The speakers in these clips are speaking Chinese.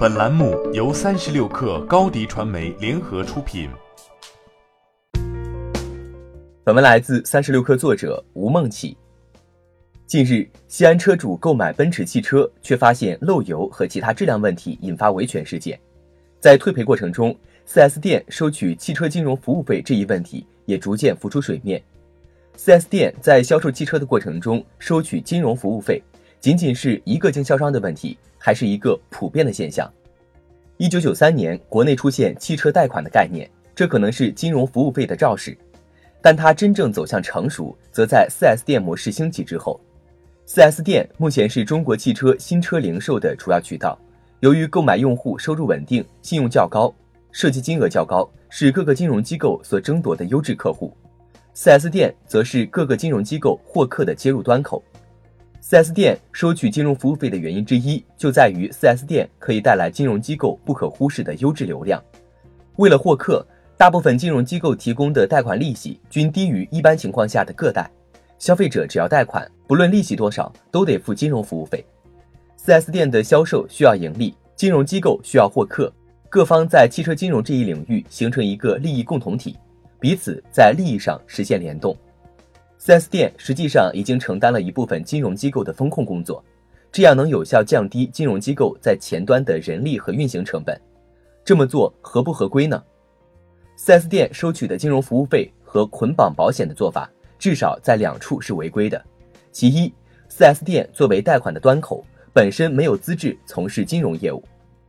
本栏目由三十六氪高低传媒联合出品。本文来自三十六氪作者吴梦起。近日，西安车主购买奔驰汽车，却发现漏油和其他质量问题，引发维权事件。在退赔过程中，4S 店收取汽车金融服务费这一问题也逐渐浮出水面。4S 店在销售汽车的过程中收取金融服务费。仅仅是一个经销商的问题，还是一个普遍的现象？一九九三年，国内出现汽车贷款的概念，这可能是金融服务费的肇始，但它真正走向成熟，则在 4S 店模式兴起之后。4S 店目前是中国汽车新车零售的主要渠道，由于购买用户收入稳定、信用较高、涉及金额较高，是各个金融机构所争夺的优质客户。4S 店则是各个金融机构获客的接入端口。4S 店收取金融服务费的原因之一，就在于 4S 店可以带来金融机构不可忽视的优质流量。为了获客，大部分金融机构提供的贷款利息均低于一般情况下的个贷。消费者只要贷款，不论利息多少，都得付金融服务费。4S 店的销售需要盈利，金融机构需要获客，各方在汽车金融这一领域形成一个利益共同体，彼此在利益上实现联动。4S 店实际上已经承担了一部分金融机构的风控工作，这样能有效降低金融机构在前端的人力和运行成本。这么做合不合规呢？4S 店收取的金融服务费和捆绑保险的做法，至少在两处是违规的。其一，4S 店作为贷款的端口，本身没有资质从事金融业务；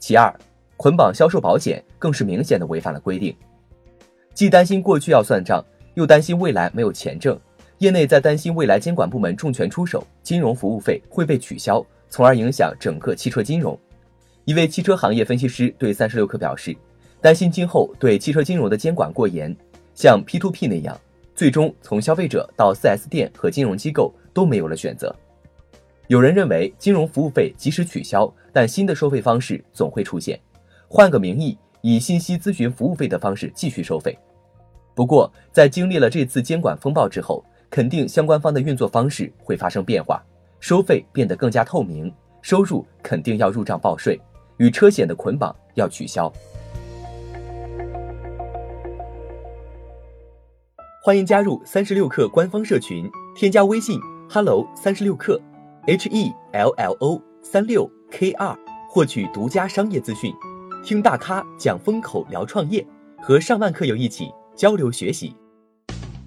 其二，捆绑销售保险更是明显的违反了规定。既担心过去要算账，又担心未来没有钱挣。业内在担心未来监管部门重拳出手，金融服务费会被取消，从而影响整个汽车金融。一位汽车行业分析师对三十六氪表示，担心今后对汽车金融的监管过严，像 P to P 那样，最终从消费者到 4S 店和金融机构都没有了选择。有人认为，金融服务费即使取消，但新的收费方式总会出现，换个名义，以信息咨询服务费的方式继续收费。不过，在经历了这次监管风暴之后，肯定相关方的运作方式会发生变化，收费变得更加透明，收入肯定要入账报税，与车险的捆绑要取消。欢迎加入三十六氪官方社群，添加微信 hello 三十六氪，h e l l o 三六 k 二，获取独家商业资讯，听大咖讲风口，聊创业，和上万客友一起交流学习。